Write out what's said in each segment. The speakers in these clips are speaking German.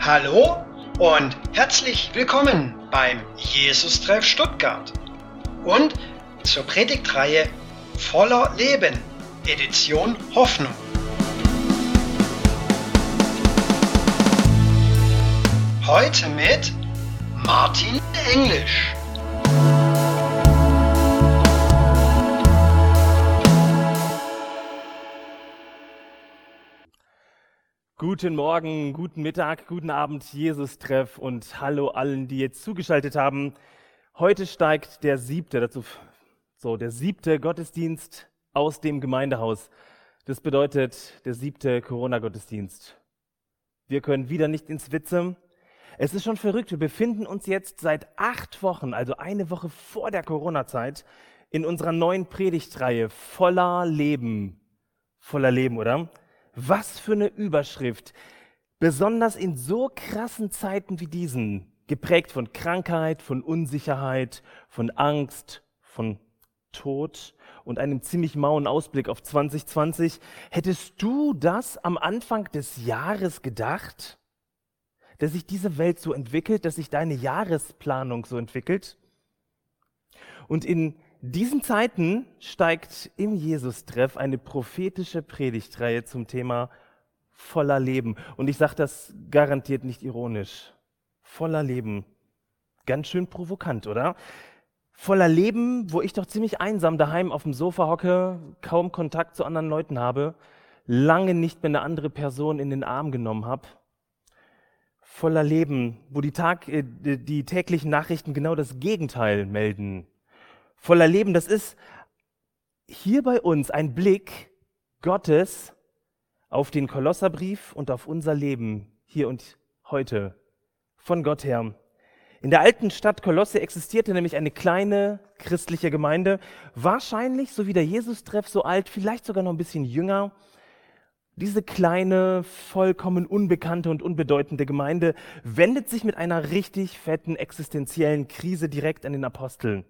Hallo und herzlich willkommen beim Jesus-Treff Stuttgart und zur Predigtreihe Voller Leben, Edition Hoffnung. Heute mit Martin Englisch. Guten Morgen, guten Mittag, guten Abend, Jesus-Treff und hallo allen, die jetzt zugeschaltet haben. Heute steigt der siebte, dazu, so, der siebte Gottesdienst aus dem Gemeindehaus. Das bedeutet der siebte Corona-Gottesdienst. Wir können wieder nicht ins Witze. Es ist schon verrückt. Wir befinden uns jetzt seit acht Wochen, also eine Woche vor der Corona-Zeit, in unserer neuen Predigtreihe voller Leben. Voller Leben, oder? Was für eine Überschrift. Besonders in so krassen Zeiten wie diesen, geprägt von Krankheit, von Unsicherheit, von Angst, von Tod und einem ziemlich mauen Ausblick auf 2020. Hättest du das am Anfang des Jahres gedacht? Dass sich diese Welt so entwickelt, dass sich deine Jahresplanung so entwickelt? Und in diesen Zeiten steigt im Jesus-Treff eine prophetische Predigtreihe zum Thema voller Leben. Und ich sage das garantiert nicht ironisch. Voller Leben. Ganz schön provokant, oder? Voller Leben, wo ich doch ziemlich einsam daheim auf dem Sofa hocke, kaum Kontakt zu anderen Leuten habe, lange nicht mehr eine andere Person in den Arm genommen habe. Voller Leben, wo die, Tag, äh, die täglichen Nachrichten genau das Gegenteil melden voller Leben, das ist hier bei uns ein Blick Gottes auf den Kolosserbrief und auf unser Leben hier und heute von Gott her. In der alten Stadt Kolosse existierte nämlich eine kleine christliche Gemeinde, wahrscheinlich so wie der Jesus-Treff so alt, vielleicht sogar noch ein bisschen jünger. Diese kleine, vollkommen unbekannte und unbedeutende Gemeinde wendet sich mit einer richtig fetten existenziellen Krise direkt an den Aposteln.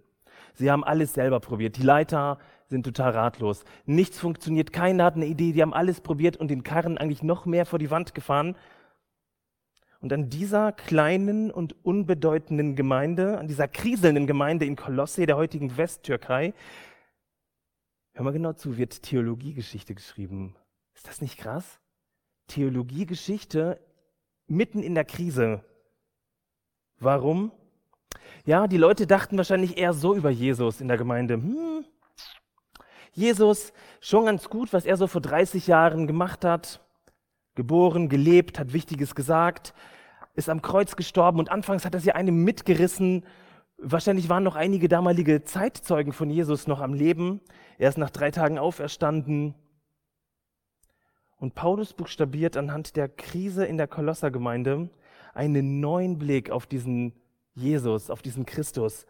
Sie haben alles selber probiert. Die Leiter sind total ratlos. Nichts funktioniert, keiner hat eine Idee. Die haben alles probiert und den Karren eigentlich noch mehr vor die Wand gefahren. Und an dieser kleinen und unbedeutenden Gemeinde, an dieser kriselnden Gemeinde in Kolosse, der heutigen Westtürkei, hör mal genau zu, wird Theologiegeschichte geschrieben. Ist das nicht krass? Theologiegeschichte mitten in der Krise. Warum? Ja, die Leute dachten wahrscheinlich eher so über Jesus in der Gemeinde. Hm, Jesus, schon ganz gut, was er so vor 30 Jahren gemacht hat. Geboren, gelebt, hat Wichtiges gesagt, ist am Kreuz gestorben und anfangs hat er sie einem mitgerissen. Wahrscheinlich waren noch einige damalige Zeitzeugen von Jesus noch am Leben. Er ist nach drei Tagen auferstanden. Und Paulus buchstabiert anhand der Krise in der Kolossergemeinde einen neuen Blick auf diesen Jesus, auf diesen Christus.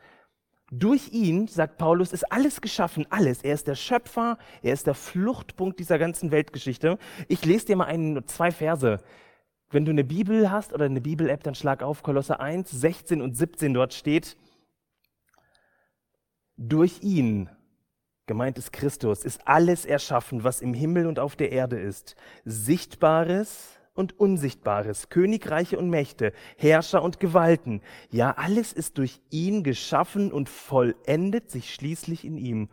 Durch ihn, sagt Paulus, ist alles geschaffen, alles. Er ist der Schöpfer, er ist der Fluchtpunkt dieser ganzen Weltgeschichte. Ich lese dir mal einen, zwei Verse. Wenn du eine Bibel hast oder eine Bibel-App, dann schlag auf Kolosse 1, 16 und 17. Dort steht, durch ihn, gemeint ist Christus, ist alles erschaffen, was im Himmel und auf der Erde ist. Sichtbares und Unsichtbares, Königreiche und Mächte, Herrscher und Gewalten. Ja, alles ist durch ihn geschaffen und vollendet sich schließlich in ihm.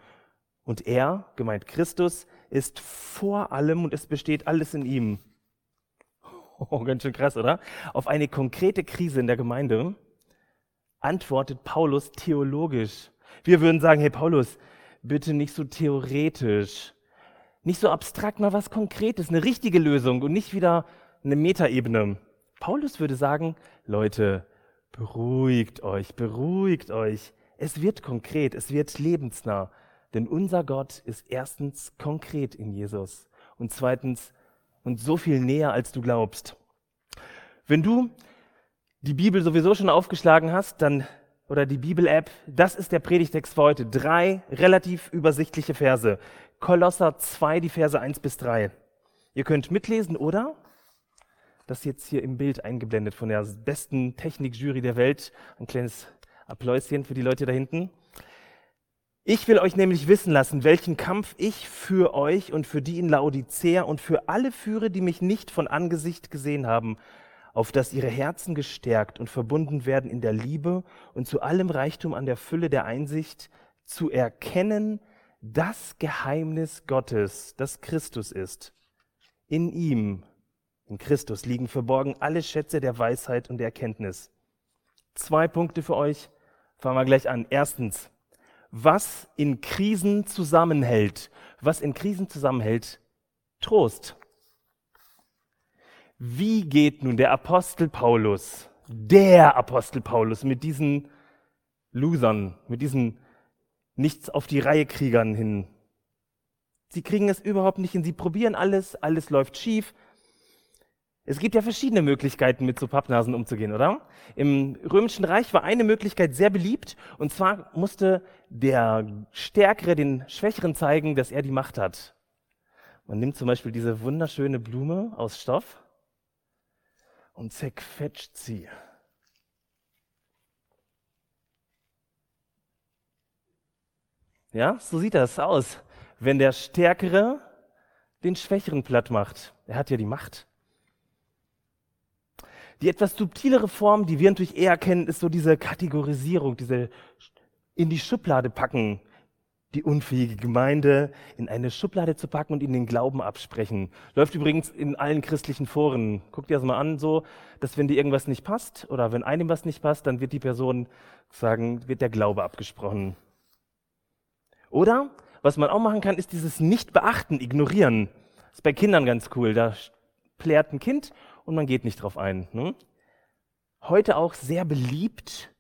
Und er, gemeint Christus, ist vor allem und es besteht alles in ihm. Oh, ganz schön krass, oder? Auf eine konkrete Krise in der Gemeinde antwortet Paulus theologisch. Wir würden sagen, hey Paulus, bitte nicht so theoretisch, nicht so abstrakt, mal was Konkretes, eine richtige Lösung und nicht wieder eine Metaebene. Paulus würde sagen, Leute, beruhigt euch, beruhigt euch. Es wird konkret, es wird lebensnah. Denn unser Gott ist erstens konkret in Jesus und zweitens und so viel näher, als du glaubst. Wenn du die Bibel sowieso schon aufgeschlagen hast, dann oder die Bibel-App, das ist der Predigtext für heute. Drei relativ übersichtliche Verse. Kolosser 2, die Verse 1 bis 3. Ihr könnt mitlesen, oder? Das jetzt hier im Bild eingeblendet von der besten Technikjury der Welt. Ein kleines Appläuschen für die Leute da hinten. Ich will euch nämlich wissen lassen, welchen Kampf ich für euch und für die in Laodicea und für alle führe, die mich nicht von Angesicht gesehen haben, auf dass ihre Herzen gestärkt und verbunden werden in der Liebe und zu allem Reichtum an der Fülle der Einsicht, zu erkennen das Geheimnis Gottes, das Christus ist. In ihm, in Christus, liegen verborgen alle Schätze der Weisheit und der Erkenntnis. Zwei Punkte für euch. Fangen wir gleich an. Erstens, was in Krisen zusammenhält. Was in Krisen zusammenhält? Trost. Wie geht nun der Apostel Paulus, der Apostel Paulus, mit diesen Losern, mit diesen nichts auf die Reihe Kriegern hin? Sie kriegen es überhaupt nicht hin. Sie probieren alles, alles läuft schief. Es gibt ja verschiedene Möglichkeiten, mit so Pappnasen umzugehen, oder? Im Römischen Reich war eine Möglichkeit sehr beliebt, und zwar musste der Stärkere den Schwächeren zeigen, dass er die Macht hat. Man nimmt zum Beispiel diese wunderschöne Blume aus Stoff und zerquetscht sie. Ja, so sieht das aus, wenn der Stärkere den Schwächeren platt macht. Er hat ja die Macht. Die etwas subtilere Form, die wir natürlich eher kennen, ist so diese Kategorisierung, diese in die Schublade packen die unfähige Gemeinde in eine Schublade zu packen und ihnen den Glauben absprechen. Läuft übrigens in allen christlichen Foren. Guckt dir das mal an, so, dass wenn dir irgendwas nicht passt oder wenn einem was nicht passt, dann wird die Person sagen, wird der Glaube abgesprochen. Oder, was man auch machen kann, ist dieses Nicht-Beachten, Ignorieren. Das ist bei Kindern ganz cool. Da plärt ein Kind und man geht nicht drauf ein. Ne? Heute auch sehr beliebt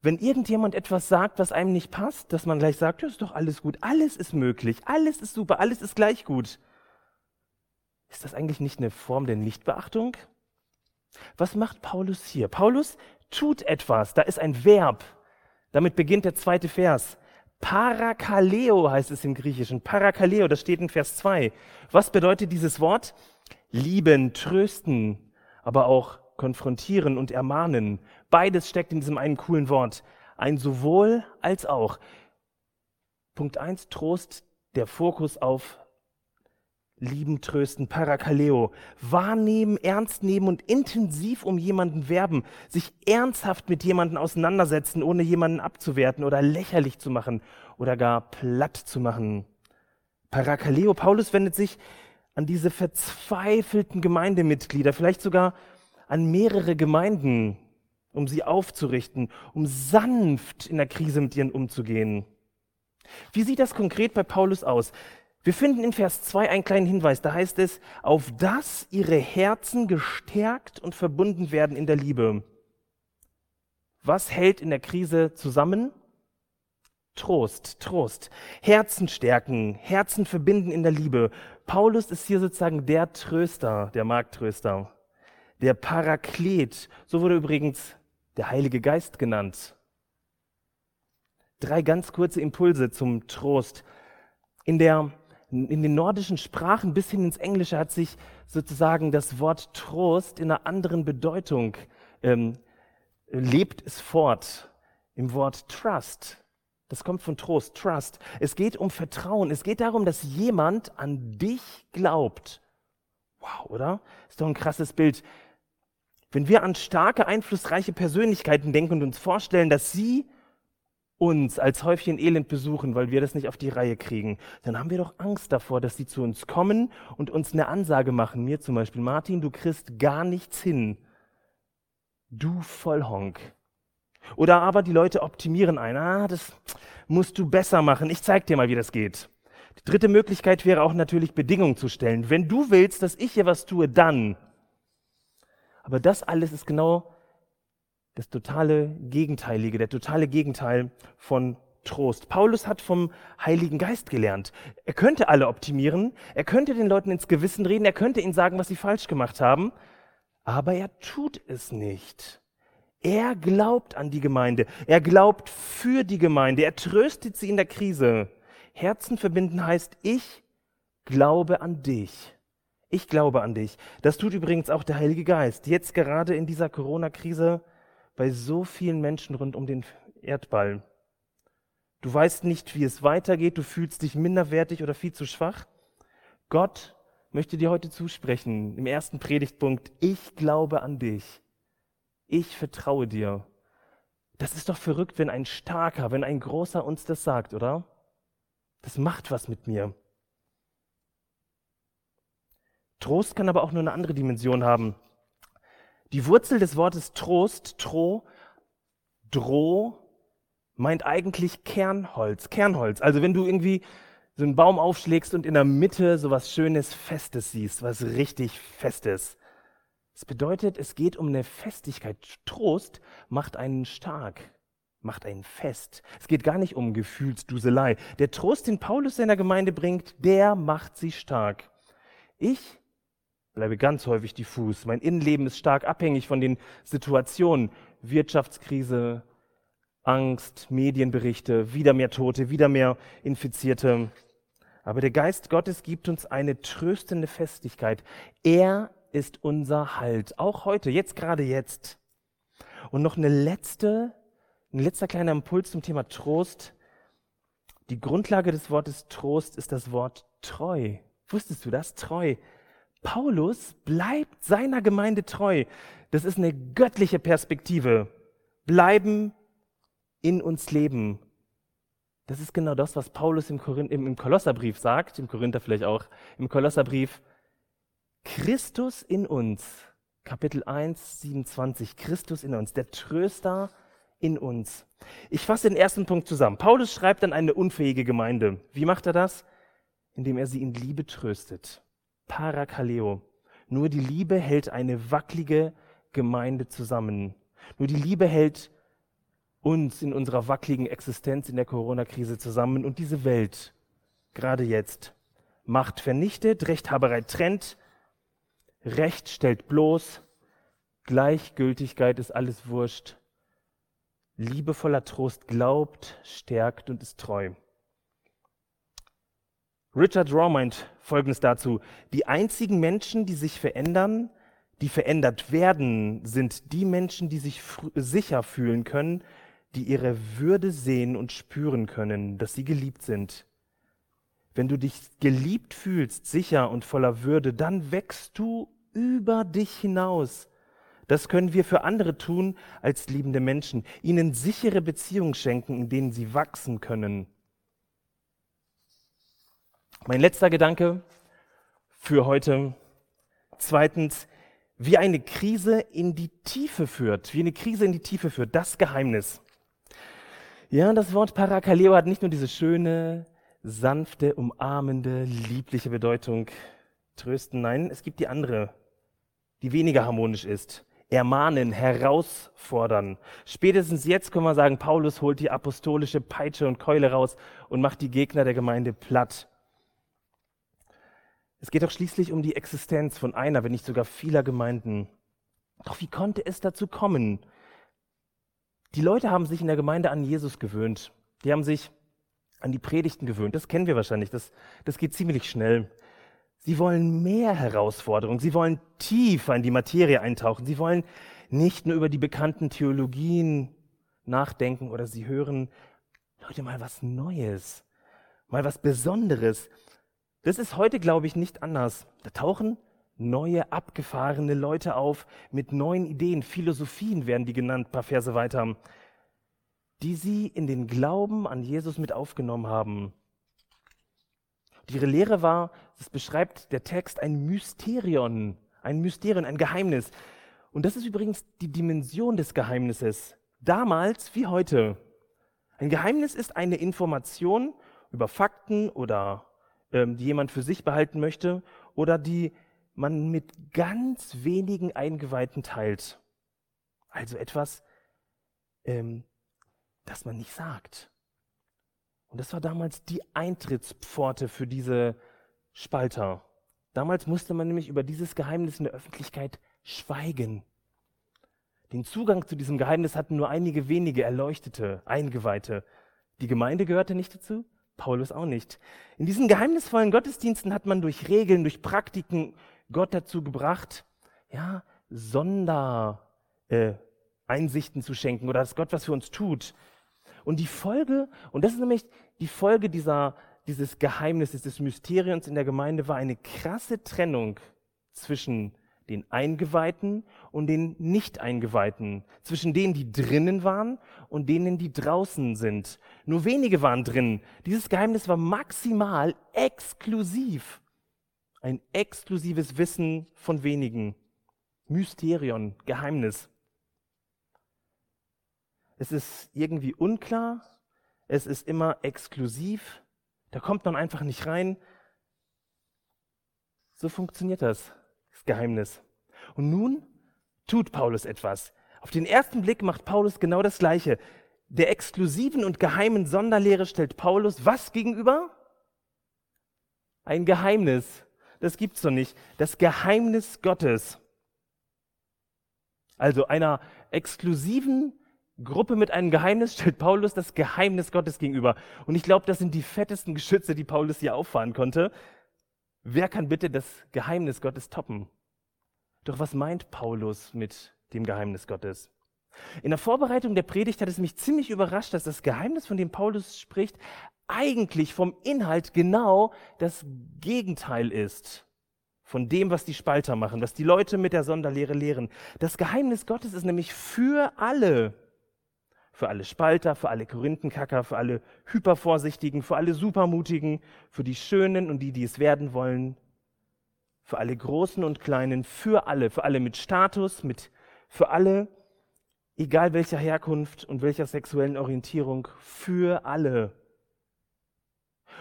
wenn irgendjemand etwas sagt, was einem nicht passt, dass man gleich sagt, das ist doch alles gut, alles ist möglich, alles ist super, alles ist gleich gut. Ist das eigentlich nicht eine Form der Nichtbeachtung? Was macht Paulus hier? Paulus tut etwas, da ist ein Verb. Damit beginnt der zweite Vers. Parakaleo heißt es im Griechischen. Parakaleo, das steht in Vers 2. Was bedeutet dieses Wort? Lieben, trösten, aber auch konfrontieren und ermahnen. Beides steckt in diesem einen coolen Wort. Ein sowohl als auch. Punkt eins Trost, der Fokus auf lieben, trösten, Parakaleo, wahrnehmen, ernst nehmen und intensiv um jemanden werben, sich ernsthaft mit jemanden auseinandersetzen, ohne jemanden abzuwerten oder lächerlich zu machen oder gar platt zu machen. Parakaleo, Paulus wendet sich an diese verzweifelten Gemeindemitglieder, vielleicht sogar an mehrere Gemeinden, um sie aufzurichten, um sanft in der Krise mit ihnen umzugehen. Wie sieht das konkret bei Paulus aus? Wir finden in Vers 2 einen kleinen Hinweis. Da heißt es, auf dass ihre Herzen gestärkt und verbunden werden in der Liebe. Was hält in der Krise zusammen? Trost, Trost. Herzen stärken, Herzen verbinden in der Liebe. Paulus ist hier sozusagen der Tröster, der Markttröster der Paraklet, so wurde übrigens der Heilige Geist genannt. Drei ganz kurze Impulse zum Trost. In, der, in den nordischen Sprachen bis hin ins Englische hat sich sozusagen das Wort Trost in einer anderen Bedeutung ähm, lebt es fort. Im Wort Trust. Das kommt von Trost, Trust. Es geht um Vertrauen. Es geht darum, dass jemand an dich glaubt. Wow, oder? Ist doch ein krasses Bild. Wenn wir an starke, einflussreiche Persönlichkeiten denken und uns vorstellen, dass sie uns als Häufchen Elend besuchen, weil wir das nicht auf die Reihe kriegen, dann haben wir doch Angst davor, dass sie zu uns kommen und uns eine Ansage machen. Mir zum Beispiel, Martin, du kriegst gar nichts hin. Du Vollhonk. Oder aber die Leute optimieren ein. Ah, das musst du besser machen. Ich zeig dir mal, wie das geht. Die dritte Möglichkeit wäre auch natürlich Bedingungen zu stellen. Wenn du willst, dass ich hier was tue, dann. Aber das alles ist genau das totale Gegenteilige, der totale Gegenteil von Trost. Paulus hat vom Heiligen Geist gelernt. Er könnte alle optimieren, er könnte den Leuten ins Gewissen reden, er könnte ihnen sagen, was sie falsch gemacht haben, aber er tut es nicht. Er glaubt an die Gemeinde, er glaubt für die Gemeinde, er tröstet sie in der Krise. Herzen verbinden heißt, ich glaube an dich. Ich glaube an dich. Das tut übrigens auch der Heilige Geist. Jetzt gerade in dieser Corona-Krise bei so vielen Menschen rund um den Erdball. Du weißt nicht, wie es weitergeht, du fühlst dich minderwertig oder viel zu schwach. Gott möchte dir heute zusprechen, im ersten Predigtpunkt, ich glaube an dich. Ich vertraue dir. Das ist doch verrückt, wenn ein Starker, wenn ein Großer uns das sagt, oder? Das macht was mit mir. Trost kann aber auch nur eine andere Dimension haben. Die Wurzel des Wortes Trost, Tro, Droh, meint eigentlich Kernholz, Kernholz. Also wenn du irgendwie so einen Baum aufschlägst und in der Mitte so was Schönes, Festes siehst, was richtig Festes. Das bedeutet, es geht um eine Festigkeit. Trost macht einen stark, macht einen fest. Es geht gar nicht um Gefühlsduselei. Der Trost, den Paulus seiner Gemeinde bringt, der macht sie stark. Ich bleibe ganz häufig diffus. Mein Innenleben ist stark abhängig von den Situationen. Wirtschaftskrise, Angst, Medienberichte, wieder mehr Tote, wieder mehr Infizierte. Aber der Geist Gottes gibt uns eine tröstende Festigkeit. Er ist unser Halt, auch heute, jetzt gerade jetzt. Und noch eine letzte, ein letzter kleiner Impuls zum Thema Trost. Die Grundlage des Wortes Trost ist das Wort treu. Wusstest du das? Treu. Paulus bleibt seiner Gemeinde treu. Das ist eine göttliche Perspektive. Bleiben in uns leben. Das ist genau das, was Paulus im, Korinth, im, im Kolosserbrief sagt, im Korinther vielleicht auch, im Kolosserbrief. Christus in uns, Kapitel 1, 27, Christus in uns, der Tröster in uns. Ich fasse den ersten Punkt zusammen. Paulus schreibt an eine unfähige Gemeinde. Wie macht er das? Indem er sie in Liebe tröstet. Parakaleo. Nur die Liebe hält eine wackelige Gemeinde zusammen. Nur die Liebe hält uns in unserer wackeligen Existenz in der Corona-Krise zusammen und diese Welt, gerade jetzt. Macht vernichtet, Rechthaberei trennt, Recht stellt bloß, Gleichgültigkeit ist alles wurscht. Liebevoller Trost glaubt, stärkt und ist treu. Richard Raw meint Folgendes dazu. Die einzigen Menschen, die sich verändern, die verändert werden, sind die Menschen, die sich sicher fühlen können, die ihre Würde sehen und spüren können, dass sie geliebt sind. Wenn du dich geliebt fühlst, sicher und voller Würde, dann wächst du über dich hinaus. Das können wir für andere tun als liebende Menschen, ihnen sichere Beziehungen schenken, in denen sie wachsen können. Mein letzter Gedanke für heute. Zweitens, wie eine Krise in die Tiefe führt, wie eine Krise in die Tiefe führt, das Geheimnis. Ja, das Wort Parakaleo hat nicht nur diese schöne, sanfte, umarmende, liebliche Bedeutung, trösten, nein, es gibt die andere, die weniger harmonisch ist. Ermahnen, herausfordern. Spätestens jetzt können wir sagen, Paulus holt die apostolische Peitsche und Keule raus und macht die Gegner der Gemeinde platt. Es geht doch schließlich um die Existenz von einer, wenn nicht sogar vieler Gemeinden. Doch wie konnte es dazu kommen, die Leute haben sich in der Gemeinde an Jesus gewöhnt. Die haben sich an die Predigten gewöhnt. Das kennen wir wahrscheinlich. Das, das geht ziemlich schnell. Sie wollen mehr Herausforderungen. Sie wollen tiefer in die Materie eintauchen. Sie wollen nicht nur über die bekannten Theologien nachdenken oder sie hören, Leute, mal was Neues, mal was Besonderes. Das ist heute, glaube ich, nicht anders. Da tauchen neue, abgefahrene Leute auf mit neuen Ideen. Philosophien werden die genannt, paar Verse weiter, die sie in den Glauben an Jesus mit aufgenommen haben. Ihre Lehre war, das beschreibt der Text, ein Mysterion, ein Mysterium, ein Geheimnis. Und das ist übrigens die Dimension des Geheimnisses. Damals wie heute. Ein Geheimnis ist eine Information über Fakten oder ähm, die jemand für sich behalten möchte oder die man mit ganz wenigen Eingeweihten teilt. Also etwas, ähm, das man nicht sagt. Und das war damals die Eintrittspforte für diese Spalter. Damals musste man nämlich über dieses Geheimnis in der Öffentlichkeit schweigen. Den Zugang zu diesem Geheimnis hatten nur einige wenige Erleuchtete, Eingeweihte. Die Gemeinde gehörte nicht dazu, Paulus auch nicht. In diesen geheimnisvollen Gottesdiensten hat man durch Regeln, durch Praktiken Gott dazu gebracht, ja, Sondereinsichten äh, zu schenken oder dass Gott was für uns tut. Und die Folge, und das ist nämlich die Folge dieser, dieses Geheimnisses, des Mysteriums in der Gemeinde, war eine krasse Trennung zwischen den Eingeweihten und den Nicht-Eingeweihten, zwischen denen, die drinnen waren und denen, die draußen sind. Nur wenige waren drin. Dieses Geheimnis war maximal exklusiv. Ein exklusives Wissen von wenigen. Mysterion, Geheimnis. Es ist irgendwie unklar, es ist immer exklusiv, da kommt man einfach nicht rein. So funktioniert das das Geheimnis. Und nun tut Paulus etwas. Auf den ersten Blick macht Paulus genau das Gleiche. Der exklusiven und geheimen Sonderlehre stellt Paulus was gegenüber? Ein Geheimnis. Das gibt's doch nicht. Das Geheimnis Gottes. Also einer exklusiven Gruppe mit einem Geheimnis stellt Paulus das Geheimnis Gottes gegenüber. Und ich glaube, das sind die fettesten Geschütze, die Paulus hier auffahren konnte. Wer kann bitte das Geheimnis Gottes toppen? Doch was meint Paulus mit dem Geheimnis Gottes? In der Vorbereitung der Predigt hat es mich ziemlich überrascht, dass das Geheimnis, von dem Paulus spricht, eigentlich vom Inhalt genau das Gegenteil ist von dem, was die Spalter machen, was die Leute mit der Sonderlehre lehren. Das Geheimnis Gottes ist nämlich für alle. Für alle Spalter, für alle Korinthenkacker, für alle Hypervorsichtigen, für alle Supermutigen, für die Schönen und die, die es werden wollen, für alle Großen und Kleinen, für alle, für alle mit Status, mit, für alle, egal welcher Herkunft und welcher sexuellen Orientierung, für alle.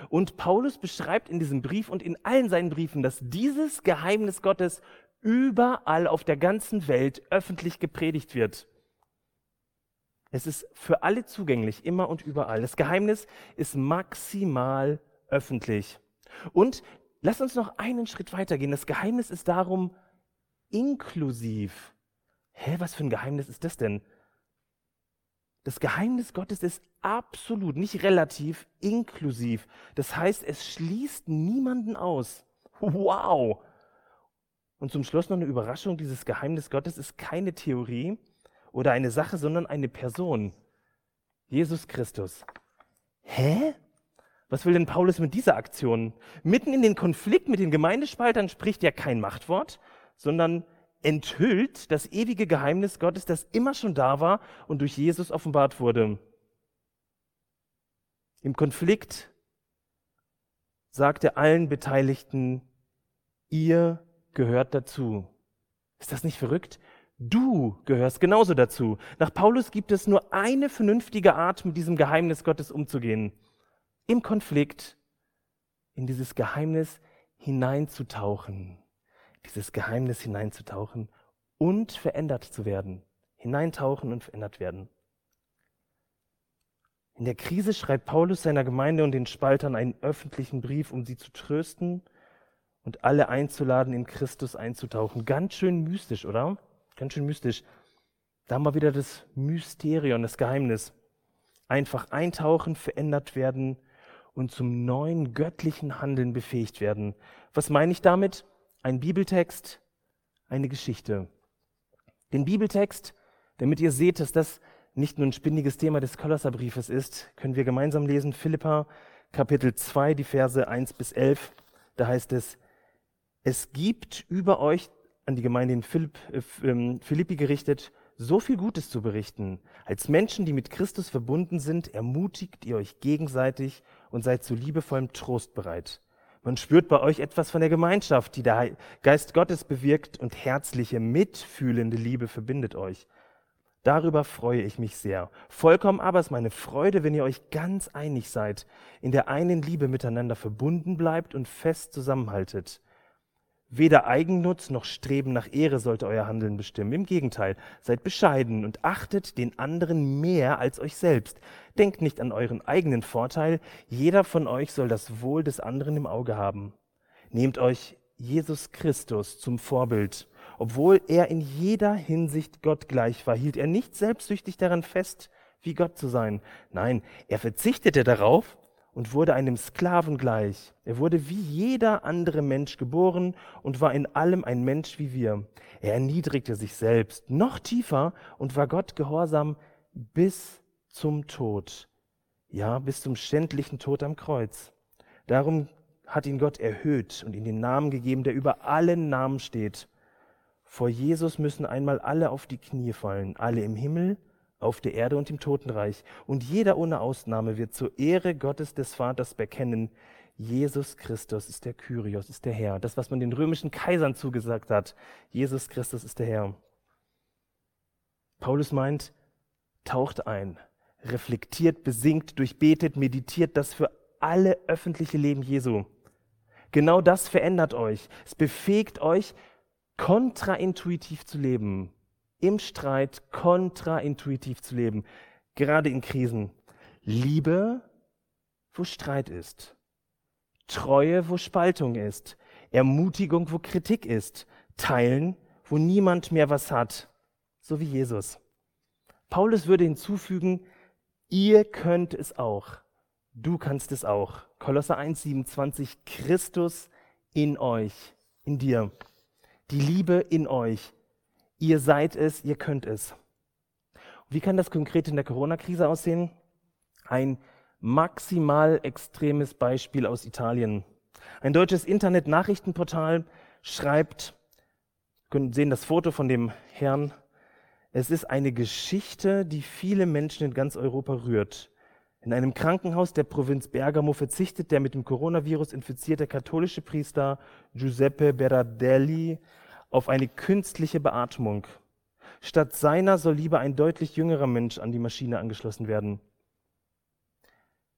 Und Paulus beschreibt in diesem Brief und in allen seinen Briefen, dass dieses Geheimnis Gottes überall auf der ganzen Welt öffentlich gepredigt wird. Es ist für alle zugänglich, immer und überall. Das Geheimnis ist maximal öffentlich. Und lass uns noch einen Schritt weitergehen. Das Geheimnis ist darum inklusiv. Hä, was für ein Geheimnis ist das denn? Das Geheimnis Gottes ist absolut, nicht relativ, inklusiv. Das heißt, es schließt niemanden aus. Wow! Und zum Schluss noch eine Überraschung. Dieses Geheimnis Gottes ist keine Theorie, oder eine Sache, sondern eine Person. Jesus Christus. Hä? Was will denn Paulus mit dieser Aktion? Mitten in den Konflikt mit den Gemeindespaltern spricht er kein Machtwort, sondern enthüllt das ewige Geheimnis Gottes, das immer schon da war und durch Jesus offenbart wurde. Im Konflikt sagt er allen Beteiligten, ihr gehört dazu. Ist das nicht verrückt? Du gehörst genauso dazu. Nach Paulus gibt es nur eine vernünftige Art, mit diesem Geheimnis Gottes umzugehen. Im Konflikt, in dieses Geheimnis hineinzutauchen. Dieses Geheimnis hineinzutauchen und verändert zu werden. Hineintauchen und verändert werden. In der Krise schreibt Paulus seiner Gemeinde und den Spaltern einen öffentlichen Brief, um sie zu trösten und alle einzuladen, in Christus einzutauchen. Ganz schön mystisch, oder? Ganz schön mystisch. Da haben wir wieder das Mysterium, das Geheimnis. Einfach eintauchen, verändert werden und zum neuen göttlichen Handeln befähigt werden. Was meine ich damit? Ein Bibeltext, eine Geschichte. Den Bibeltext, damit ihr seht, dass das nicht nur ein spinniges Thema des Kolosserbriefes ist, können wir gemeinsam lesen. Philippa Kapitel 2, die Verse 1 bis 11. Da heißt es, es gibt über euch an die Gemeinde in Philipp, äh, ähm, Philippi gerichtet, so viel Gutes zu berichten. Als Menschen, die mit Christus verbunden sind, ermutigt ihr euch gegenseitig und seid zu liebevollem Trost bereit. Man spürt bei euch etwas von der Gemeinschaft, die der Geist Gottes bewirkt und herzliche, mitfühlende Liebe verbindet euch. Darüber freue ich mich sehr. Vollkommen aber ist meine Freude, wenn ihr euch ganz einig seid, in der einen Liebe miteinander verbunden bleibt und fest zusammenhaltet. Weder Eigennutz noch Streben nach Ehre sollte euer Handeln bestimmen. Im Gegenteil, seid bescheiden und achtet den anderen mehr als euch selbst. Denkt nicht an euren eigenen Vorteil. Jeder von euch soll das Wohl des anderen im Auge haben. Nehmt euch Jesus Christus zum Vorbild. Obwohl er in jeder Hinsicht Gott gleich war, hielt er nicht selbstsüchtig daran fest, wie Gott zu sein. Nein, er verzichtete darauf und wurde einem Sklaven gleich. Er wurde wie jeder andere Mensch geboren und war in allem ein Mensch wie wir. Er erniedrigte sich selbst noch tiefer und war Gott gehorsam bis zum Tod, Ja, bis zum schändlichen Tod am Kreuz. Darum hat ihn Gott erhöht und ihm den Namen gegeben, der über allen Namen steht. Vor Jesus müssen einmal alle auf die Knie fallen, alle im Himmel, auf der Erde und im Totenreich. Und jeder ohne Ausnahme wird zur Ehre Gottes des Vaters bekennen, Jesus Christus ist der Kyrios, ist der Herr. Das, was man den römischen Kaisern zugesagt hat. Jesus Christus ist der Herr. Paulus meint, taucht ein, reflektiert, besingt, durchbetet, meditiert das für alle öffentliche Leben Jesu. Genau das verändert euch. Es befähigt euch, kontraintuitiv zu leben. Im Streit kontraintuitiv zu leben. Gerade in Krisen. Liebe, wo Streit ist. Treue, wo Spaltung ist. Ermutigung, wo Kritik ist. Teilen, wo niemand mehr was hat. So wie Jesus. Paulus würde hinzufügen, ihr könnt es auch. Du kannst es auch. Kolosser 1,27, Christus in euch, in dir. Die Liebe in euch. Ihr seid es, ihr könnt es. Wie kann das konkret in der Corona-Krise aussehen? Ein maximal extremes Beispiel aus Italien. Ein deutsches Internet-Nachrichtenportal schreibt, können sehen das Foto von dem Herrn, es ist eine Geschichte, die viele Menschen in ganz Europa rührt. In einem Krankenhaus der Provinz Bergamo verzichtet der mit dem Coronavirus infizierte katholische Priester Giuseppe Berardelli auf eine künstliche Beatmung. Statt seiner soll lieber ein deutlich jüngerer Mensch an die Maschine angeschlossen werden.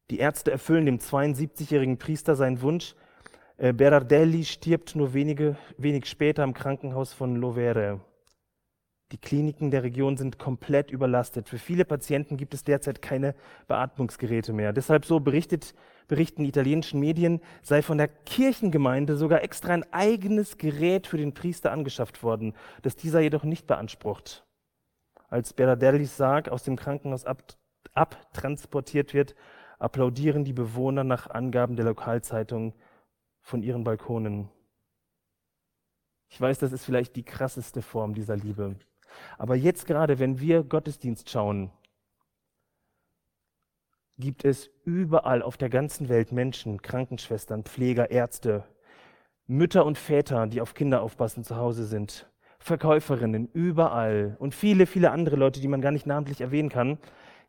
Die Ärzte erfüllen dem 72-jährigen Priester seinen Wunsch. Äh, Berardelli stirbt nur wenige, wenig später im Krankenhaus von Lovere. Die Kliniken der Region sind komplett überlastet. Für viele Patienten gibt es derzeit keine Beatmungsgeräte mehr. Deshalb so berichtet, berichten italienischen Medien, sei von der Kirchengemeinde sogar extra ein eigenes Gerät für den Priester angeschafft worden, das dieser jedoch nicht beansprucht. Als Berardellis Sarg aus dem Krankenhaus ab, abtransportiert wird, applaudieren die Bewohner nach Angaben der Lokalzeitung von ihren Balkonen. Ich weiß, das ist vielleicht die krasseste Form dieser Liebe. Aber jetzt gerade, wenn wir Gottesdienst schauen, gibt es überall auf der ganzen Welt Menschen, Krankenschwestern, Pfleger, Ärzte, Mütter und Väter, die auf Kinder aufpassen, zu Hause sind, Verkäuferinnen, überall und viele, viele andere Leute, die man gar nicht namentlich erwähnen kann,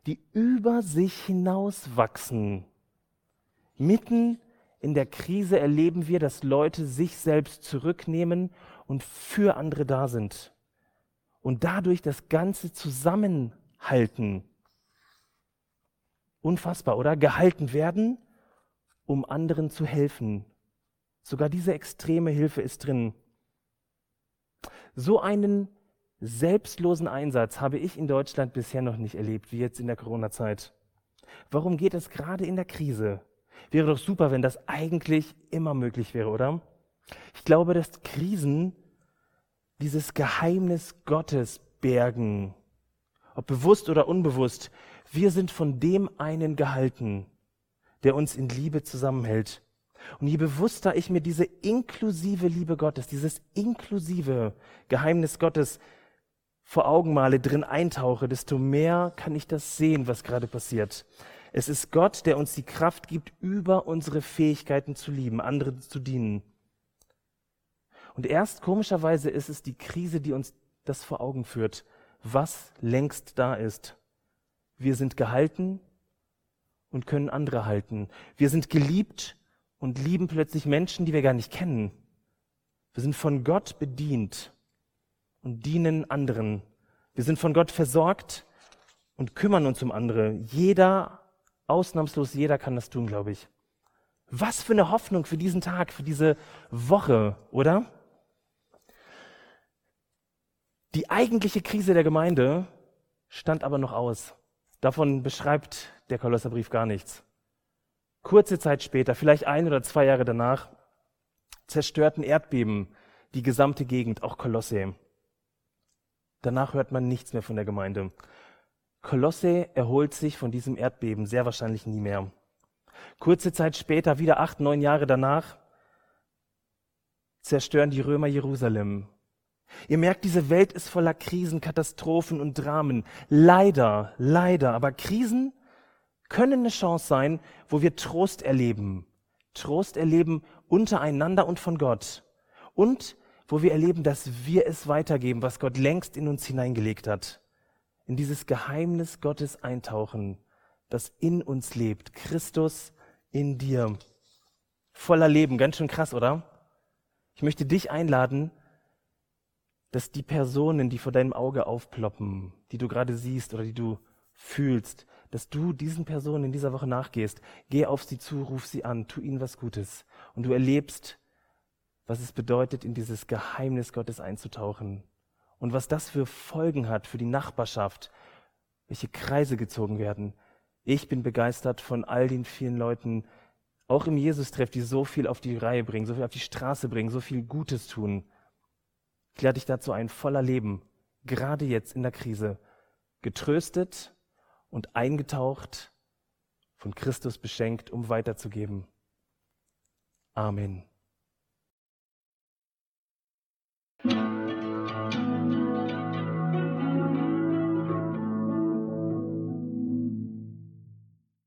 die über sich hinaus wachsen. Mitten in der Krise erleben wir, dass Leute sich selbst zurücknehmen und für andere da sind und dadurch das Ganze zusammenhalten. Unfassbar, oder? Gehalten werden, um anderen zu helfen. Sogar diese extreme Hilfe ist drin. So einen selbstlosen Einsatz habe ich in Deutschland bisher noch nicht erlebt, wie jetzt in der Corona-Zeit. Warum geht es gerade in der Krise? Wäre doch super, wenn das eigentlich immer möglich wäre, oder? Ich glaube, dass Krisen dieses Geheimnis Gottes bergen, ob bewusst oder unbewusst. Wir sind von dem einen gehalten, der uns in Liebe zusammenhält. Und je bewusster ich mir diese inklusive Liebe Gottes, dieses inklusive Geheimnis Gottes vor Augen male, drin eintauche, desto mehr kann ich das sehen, was gerade passiert. Es ist Gott, der uns die Kraft gibt, über unsere Fähigkeiten zu lieben, anderen zu dienen. Und erst komischerweise ist es die Krise, die uns das vor Augen führt, was längst da ist. Wir sind gehalten und können andere halten. Wir sind geliebt und lieben plötzlich Menschen, die wir gar nicht kennen. Wir sind von Gott bedient und dienen anderen. Wir sind von Gott versorgt und kümmern uns um andere. Jeder, ausnahmslos jeder kann das tun, glaube ich. Was für eine Hoffnung für diesen Tag, für diese Woche, oder? Die eigentliche Krise der Gemeinde stand aber noch aus. Davon beschreibt der Kolosserbrief gar nichts. Kurze Zeit später, vielleicht ein oder zwei Jahre danach, zerstörten Erdbeben die gesamte Gegend, auch Kolosse. Danach hört man nichts mehr von der Gemeinde. Kolosse erholt sich von diesem Erdbeben sehr wahrscheinlich nie mehr. Kurze Zeit später, wieder acht, neun Jahre danach, zerstören die Römer Jerusalem. Ihr merkt, diese Welt ist voller Krisen, Katastrophen und Dramen. Leider, leider. Aber Krisen können eine Chance sein, wo wir Trost erleben. Trost erleben untereinander und von Gott. Und wo wir erleben, dass wir es weitergeben, was Gott längst in uns hineingelegt hat. In dieses Geheimnis Gottes eintauchen, das in uns lebt. Christus in dir. Voller Leben, ganz schön krass, oder? Ich möchte dich einladen, dass die Personen, die vor deinem Auge aufploppen, die du gerade siehst oder die du fühlst, dass du diesen Personen in dieser Woche nachgehst. Geh auf sie zu, ruf sie an, tu ihnen was Gutes. Und du erlebst, was es bedeutet, in dieses Geheimnis Gottes einzutauchen. Und was das für Folgen hat für die Nachbarschaft, welche Kreise gezogen werden. Ich bin begeistert von all den vielen Leuten, auch im Jesus-Treff, die so viel auf die Reihe bringen, so viel auf die Straße bringen, so viel Gutes tun. Ich lade dich dazu ein, voller Leben, gerade jetzt in der Krise, getröstet und eingetaucht, von Christus beschenkt, um weiterzugeben. Amen.